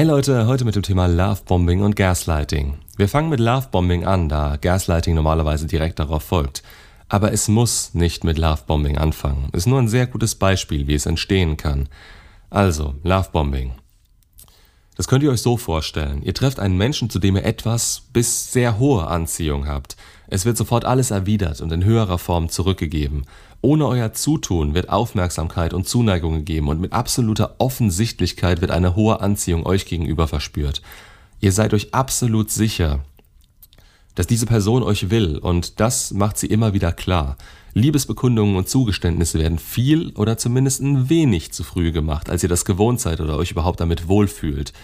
Hey Leute, heute mit dem Thema Lovebombing und Gaslighting. Wir fangen mit Lovebombing an, da Gaslighting normalerweise direkt darauf folgt. Aber es muss nicht mit Lovebombing anfangen. Ist nur ein sehr gutes Beispiel, wie es entstehen kann. Also, Lovebombing. Das könnt ihr euch so vorstellen. Ihr trefft einen Menschen, zu dem ihr etwas bis sehr hohe Anziehung habt. Es wird sofort alles erwidert und in höherer Form zurückgegeben. Ohne euer Zutun wird Aufmerksamkeit und Zuneigung gegeben und mit absoluter Offensichtlichkeit wird eine hohe Anziehung euch gegenüber verspürt. Ihr seid euch absolut sicher, dass diese Person euch will und das macht sie immer wieder klar. Liebesbekundungen und Zugeständnisse werden viel oder zumindest ein wenig zu früh gemacht, als ihr das gewohnt seid oder euch überhaupt damit wohlfühlt.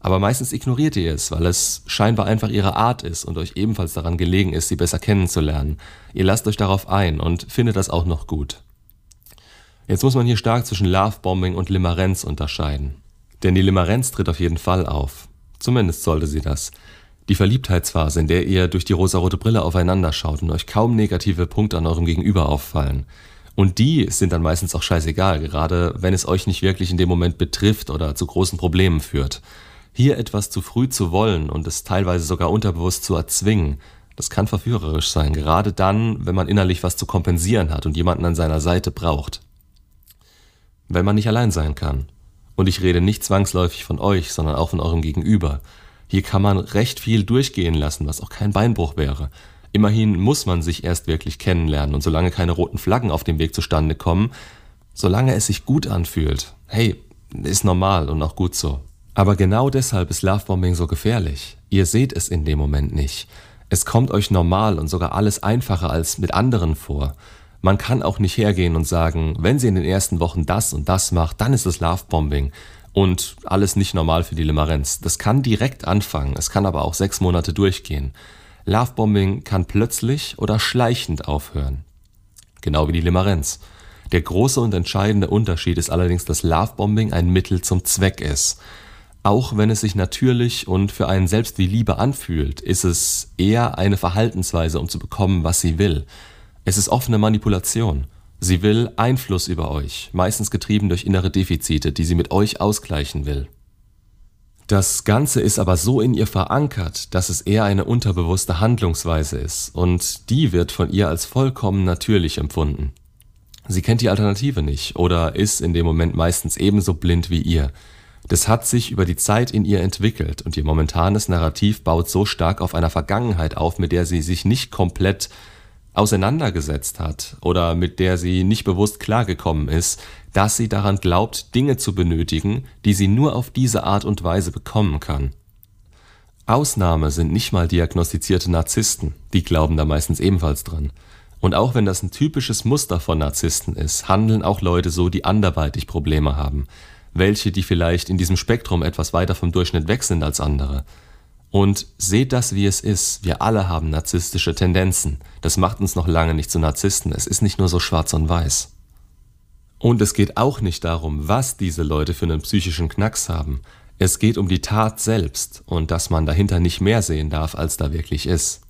Aber meistens ignoriert ihr es, weil es scheinbar einfach ihre Art ist und euch ebenfalls daran gelegen ist, sie besser kennenzulernen. Ihr lasst euch darauf ein und findet das auch noch gut. Jetzt muss man hier stark zwischen Lovebombing und Limerenz unterscheiden. Denn die Limerenz tritt auf jeden Fall auf. Zumindest sollte sie das. Die Verliebtheitsphase, in der ihr durch die rosarote Brille aufeinander schaut und euch kaum negative Punkte an eurem Gegenüber auffallen. Und die sind dann meistens auch scheißegal, gerade wenn es euch nicht wirklich in dem Moment betrifft oder zu großen Problemen führt. Hier etwas zu früh zu wollen und es teilweise sogar unterbewusst zu erzwingen, das kann verführerisch sein, gerade dann, wenn man innerlich was zu kompensieren hat und jemanden an seiner Seite braucht. Wenn man nicht allein sein kann. Und ich rede nicht zwangsläufig von euch, sondern auch von eurem Gegenüber. Hier kann man recht viel durchgehen lassen, was auch kein Beinbruch wäre. Immerhin muss man sich erst wirklich kennenlernen und solange keine roten Flaggen auf dem Weg zustande kommen, solange es sich gut anfühlt, hey, ist normal und auch gut so. Aber genau deshalb ist Lovebombing so gefährlich. Ihr seht es in dem Moment nicht. Es kommt euch normal und sogar alles einfacher als mit anderen vor. Man kann auch nicht hergehen und sagen, wenn sie in den ersten Wochen das und das macht, dann ist es Lovebombing und alles nicht normal für die Limerenz. Das kann direkt anfangen, es kann aber auch sechs Monate durchgehen. Lovebombing kann plötzlich oder schleichend aufhören. Genau wie die Limerenz. Der große und entscheidende Unterschied ist allerdings, dass Lovebombing ein Mittel zum Zweck ist. Auch wenn es sich natürlich und für einen selbst wie Liebe anfühlt, ist es eher eine Verhaltensweise, um zu bekommen, was sie will. Es ist offene Manipulation. Sie will Einfluss über euch, meistens getrieben durch innere Defizite, die sie mit euch ausgleichen will. Das Ganze ist aber so in ihr verankert, dass es eher eine unterbewusste Handlungsweise ist und die wird von ihr als vollkommen natürlich empfunden. Sie kennt die Alternative nicht oder ist in dem Moment meistens ebenso blind wie ihr. Das hat sich über die Zeit in ihr entwickelt und ihr momentanes Narrativ baut so stark auf einer Vergangenheit auf, mit der sie sich nicht komplett auseinandergesetzt hat oder mit der sie nicht bewusst klargekommen ist, dass sie daran glaubt, Dinge zu benötigen, die sie nur auf diese Art und Weise bekommen kann. Ausnahme sind nicht mal diagnostizierte Narzissten, die glauben da meistens ebenfalls dran. Und auch wenn das ein typisches Muster von Narzissten ist, handeln auch Leute so, die anderweitig Probleme haben welche, die vielleicht in diesem Spektrum etwas weiter vom Durchschnitt weg sind als andere. Und seht das, wie es ist. Wir alle haben narzisstische Tendenzen. Das macht uns noch lange nicht zu Narzissten. Es ist nicht nur so schwarz und weiß. Und es geht auch nicht darum, was diese Leute für einen psychischen Knacks haben. Es geht um die Tat selbst und dass man dahinter nicht mehr sehen darf, als da wirklich ist.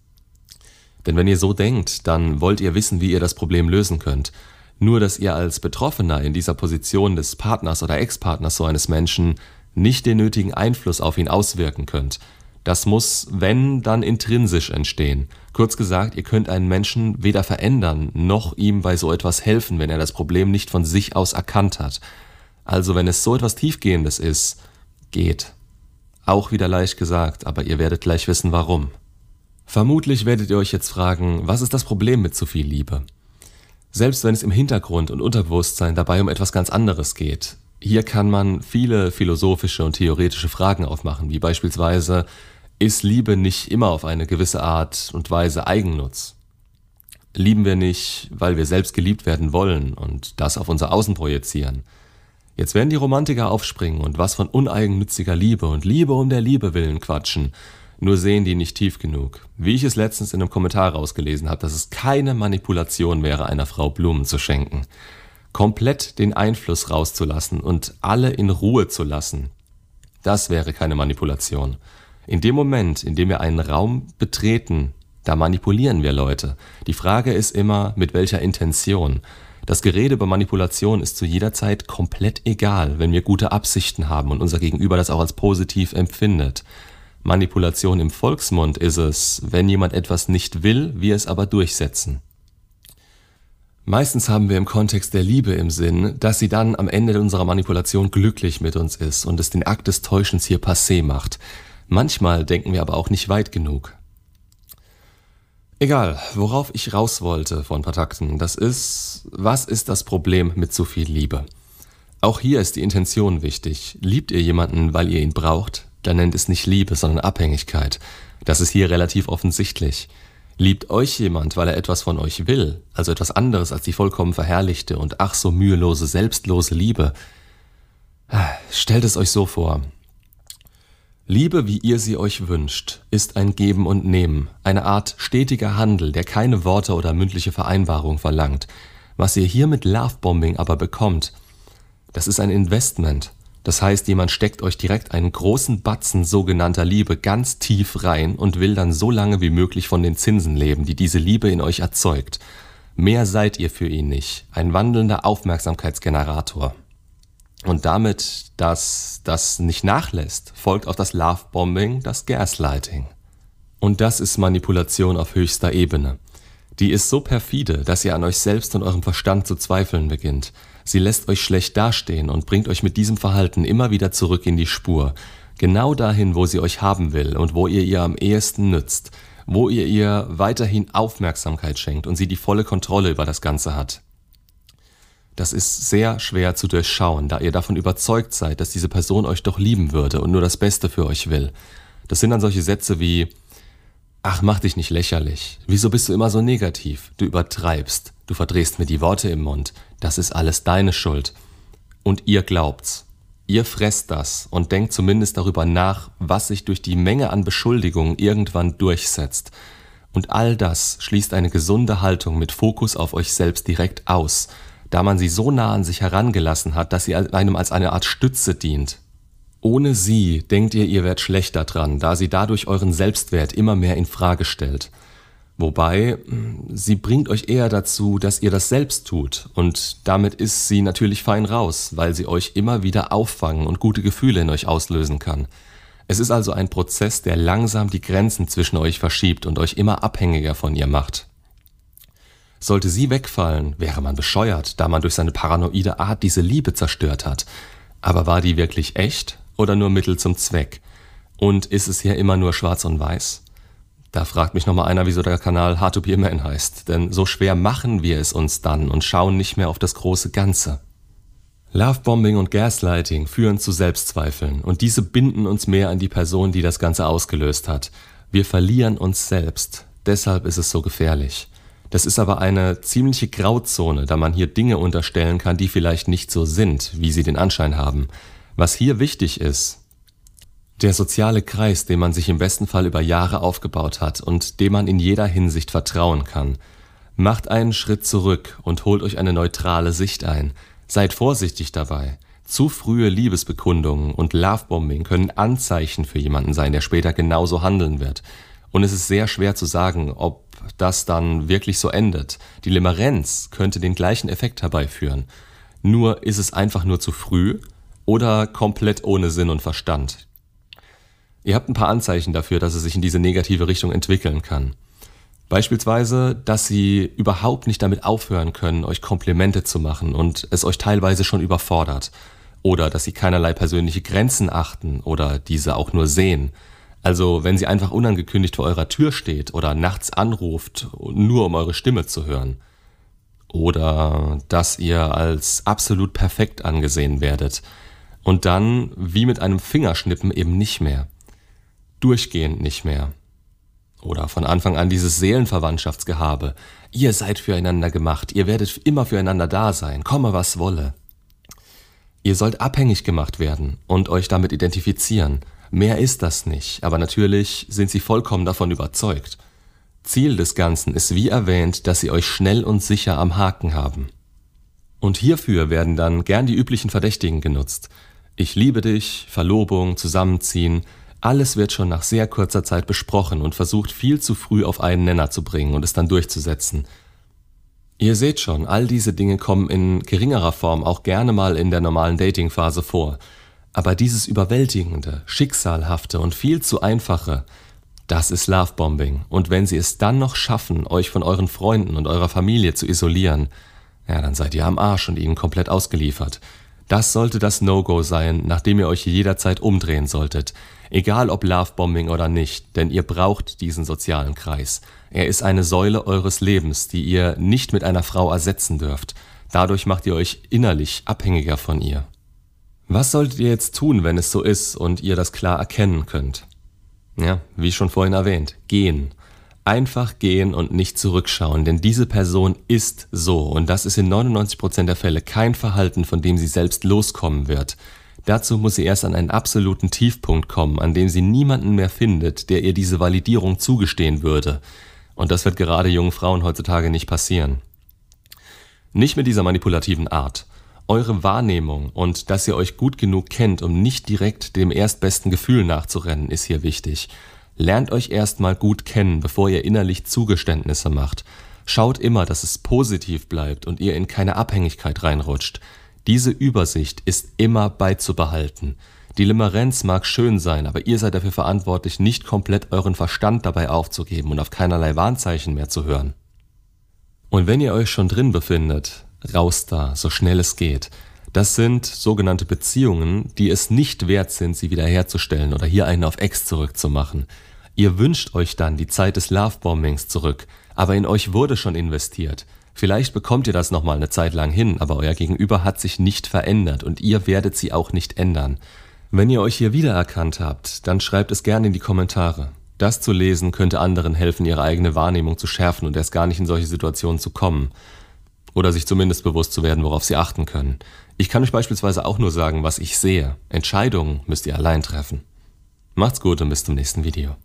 Denn wenn ihr so denkt, dann wollt ihr wissen, wie ihr das Problem lösen könnt. Nur dass ihr als Betroffener in dieser Position des Partners oder Ex-Partners so eines Menschen nicht den nötigen Einfluss auf ihn auswirken könnt. Das muss, wenn, dann intrinsisch entstehen. Kurz gesagt, ihr könnt einen Menschen weder verändern, noch ihm bei so etwas helfen, wenn er das Problem nicht von sich aus erkannt hat. Also wenn es so etwas Tiefgehendes ist, geht. Auch wieder leicht gesagt, aber ihr werdet gleich wissen warum. Vermutlich werdet ihr euch jetzt fragen, was ist das Problem mit zu viel Liebe? Selbst wenn es im Hintergrund und Unterbewusstsein dabei um etwas ganz anderes geht. Hier kann man viele philosophische und theoretische Fragen aufmachen, wie beispielsweise, ist Liebe nicht immer auf eine gewisse Art und Weise Eigennutz? Lieben wir nicht, weil wir selbst geliebt werden wollen und das auf unser Außen projizieren? Jetzt werden die Romantiker aufspringen und was von uneigennütziger Liebe und Liebe um der Liebe willen quatschen nur sehen die nicht tief genug. Wie ich es letztens in einem Kommentar rausgelesen habe, dass es keine Manipulation wäre, einer Frau Blumen zu schenken. Komplett den Einfluss rauszulassen und alle in Ruhe zu lassen, das wäre keine Manipulation. In dem Moment, in dem wir einen Raum betreten, da manipulieren wir Leute. Die Frage ist immer, mit welcher Intention. Das Gerede über Manipulation ist zu jeder Zeit komplett egal, wenn wir gute Absichten haben und unser Gegenüber das auch als positiv empfindet. Manipulation im Volksmund ist es, wenn jemand etwas nicht will, wir es aber durchsetzen. Meistens haben wir im Kontext der Liebe im Sinn, dass sie dann am Ende unserer Manipulation glücklich mit uns ist und es den Akt des Täuschens hier passé macht. Manchmal denken wir aber auch nicht weit genug. Egal, worauf ich raus wollte von paar Takten, das ist, was ist das Problem mit zu viel Liebe? Auch hier ist die Intention wichtig. Liebt ihr jemanden, weil ihr ihn braucht, dann nennt es nicht Liebe, sondern Abhängigkeit. Das ist hier relativ offensichtlich. Liebt euch jemand, weil er etwas von euch will, also etwas anderes als die vollkommen verherrlichte und ach so mühelose, selbstlose Liebe, stellt es euch so vor. Liebe, wie ihr sie euch wünscht, ist ein Geben und Nehmen, eine Art stetiger Handel, der keine Worte oder mündliche Vereinbarung verlangt. Was ihr hier mit Lovebombing aber bekommt, das ist ein Investment. Das heißt, jemand steckt euch direkt einen großen Batzen sogenannter Liebe ganz tief rein und will dann so lange wie möglich von den Zinsen leben, die diese Liebe in euch erzeugt. Mehr seid ihr für ihn nicht, ein wandelnder Aufmerksamkeitsgenerator. Und damit, dass das nicht nachlässt, folgt auf das Lovebombing das Gaslighting. Und das ist Manipulation auf höchster Ebene. Die ist so perfide, dass ihr an euch selbst und eurem Verstand zu zweifeln beginnt. Sie lässt euch schlecht dastehen und bringt euch mit diesem Verhalten immer wieder zurück in die Spur. Genau dahin, wo sie euch haben will und wo ihr ihr am ehesten nützt, wo ihr ihr weiterhin Aufmerksamkeit schenkt und sie die volle Kontrolle über das Ganze hat. Das ist sehr schwer zu durchschauen, da ihr davon überzeugt seid, dass diese Person euch doch lieben würde und nur das Beste für euch will. Das sind dann solche Sätze wie Ach, mach dich nicht lächerlich. Wieso bist du immer so negativ? Du übertreibst. Du verdrehst mir die Worte im Mund. Das ist alles deine Schuld. Und ihr glaubt's. Ihr fresst das und denkt zumindest darüber nach, was sich durch die Menge an Beschuldigungen irgendwann durchsetzt. Und all das schließt eine gesunde Haltung mit Fokus auf euch selbst direkt aus da man sie so nah an sich herangelassen hat, dass sie einem als eine Art Stütze dient. Ohne sie denkt ihr, ihr werdet schlechter dran, da sie dadurch euren Selbstwert immer mehr in Frage stellt. Wobei, sie bringt euch eher dazu, dass ihr das selbst tut, und damit ist sie natürlich fein raus, weil sie euch immer wieder auffangen und gute Gefühle in euch auslösen kann. Es ist also ein Prozess, der langsam die Grenzen zwischen euch verschiebt und euch immer abhängiger von ihr macht. Sollte sie wegfallen, wäre man bescheuert, da man durch seine paranoide Art diese Liebe zerstört hat. Aber war die wirklich echt oder nur Mittel zum Zweck? Und ist es hier immer nur schwarz und weiß? Da fragt mich nochmal einer, wieso der Kanal Hard to Be a Man heißt. Denn so schwer machen wir es uns dann und schauen nicht mehr auf das große Ganze. Lovebombing und Gaslighting führen zu Selbstzweifeln und diese binden uns mehr an die Person, die das Ganze ausgelöst hat. Wir verlieren uns selbst. Deshalb ist es so gefährlich. Das ist aber eine ziemliche Grauzone, da man hier Dinge unterstellen kann, die vielleicht nicht so sind, wie sie den Anschein haben. Was hier wichtig ist, der soziale Kreis, den man sich im besten Fall über Jahre aufgebaut hat und dem man in jeder Hinsicht vertrauen kann. Macht einen Schritt zurück und holt euch eine neutrale Sicht ein. Seid vorsichtig dabei. Zu frühe Liebesbekundungen und Lovebombing können Anzeichen für jemanden sein, der später genauso handeln wird. Und es ist sehr schwer zu sagen, ob das dann wirklich so endet. Die Limerenz könnte den gleichen Effekt herbeiführen. Nur ist es einfach nur zu früh oder komplett ohne Sinn und Verstand. Ihr habt ein paar Anzeichen dafür, dass es sich in diese negative Richtung entwickeln kann. Beispielsweise, dass sie überhaupt nicht damit aufhören können, euch Komplimente zu machen und es euch teilweise schon überfordert. Oder dass sie keinerlei persönliche Grenzen achten oder diese auch nur sehen. Also wenn sie einfach unangekündigt vor eurer Tür steht oder nachts anruft, nur um eure Stimme zu hören. Oder dass ihr als absolut perfekt angesehen werdet. Und dann, wie mit einem Fingerschnippen, eben nicht mehr. Durchgehend nicht mehr. Oder von Anfang an dieses Seelenverwandtschaftsgehabe. Ihr seid füreinander gemacht, ihr werdet immer füreinander da sein, komme was wolle. Ihr sollt abhängig gemacht werden und euch damit identifizieren Mehr ist das nicht, aber natürlich sind sie vollkommen davon überzeugt. Ziel des Ganzen ist wie erwähnt, dass sie euch schnell und sicher am Haken haben. Und hierfür werden dann gern die üblichen Verdächtigen genutzt. Ich liebe dich, Verlobung, Zusammenziehen, alles wird schon nach sehr kurzer Zeit besprochen und versucht viel zu früh auf einen Nenner zu bringen und es dann durchzusetzen. Ihr seht schon, all diese Dinge kommen in geringerer Form auch gerne mal in der normalen Datingphase vor. Aber dieses überwältigende, schicksalhafte und viel zu einfache, das ist Lovebombing. Und wenn sie es dann noch schaffen, euch von euren Freunden und eurer Familie zu isolieren, ja, dann seid ihr am Arsch und ihnen komplett ausgeliefert. Das sollte das No-Go sein, nachdem ihr euch jederzeit umdrehen solltet. Egal ob Lovebombing oder nicht, denn ihr braucht diesen sozialen Kreis. Er ist eine Säule eures Lebens, die ihr nicht mit einer Frau ersetzen dürft. Dadurch macht ihr euch innerlich abhängiger von ihr. Was solltet ihr jetzt tun, wenn es so ist und ihr das klar erkennen könnt? Ja, wie schon vorhin erwähnt, gehen. Einfach gehen und nicht zurückschauen, denn diese Person ist so und das ist in 99% der Fälle kein Verhalten, von dem sie selbst loskommen wird. Dazu muss sie erst an einen absoluten Tiefpunkt kommen, an dem sie niemanden mehr findet, der ihr diese Validierung zugestehen würde. Und das wird gerade jungen Frauen heutzutage nicht passieren. Nicht mit dieser manipulativen Art. Eure Wahrnehmung und dass ihr euch gut genug kennt, um nicht direkt dem erstbesten Gefühl nachzurennen, ist hier wichtig. Lernt euch erstmal gut kennen, bevor ihr innerlich Zugeständnisse macht. Schaut immer, dass es positiv bleibt und ihr in keine Abhängigkeit reinrutscht. Diese Übersicht ist immer beizubehalten. Die Limerenz mag schön sein, aber ihr seid dafür verantwortlich, nicht komplett euren Verstand dabei aufzugeben und auf keinerlei Warnzeichen mehr zu hören. Und wenn ihr euch schon drin befindet, raus da, so schnell es geht. Das sind sogenannte Beziehungen, die es nicht wert sind, sie wiederherzustellen oder hier einen auf Ex zurückzumachen. Ihr wünscht euch dann die Zeit des Lovebombings zurück, aber in euch wurde schon investiert. Vielleicht bekommt ihr das nochmal eine Zeit lang hin, aber euer Gegenüber hat sich nicht verändert und ihr werdet sie auch nicht ändern. Wenn ihr euch hier wiedererkannt habt, dann schreibt es gerne in die Kommentare. Das zu lesen könnte anderen helfen, ihre eigene Wahrnehmung zu schärfen und erst gar nicht in solche Situationen zu kommen. Oder sich zumindest bewusst zu werden, worauf sie achten können. Ich kann euch beispielsweise auch nur sagen, was ich sehe. Entscheidungen müsst ihr allein treffen. Macht's gut und bis zum nächsten Video.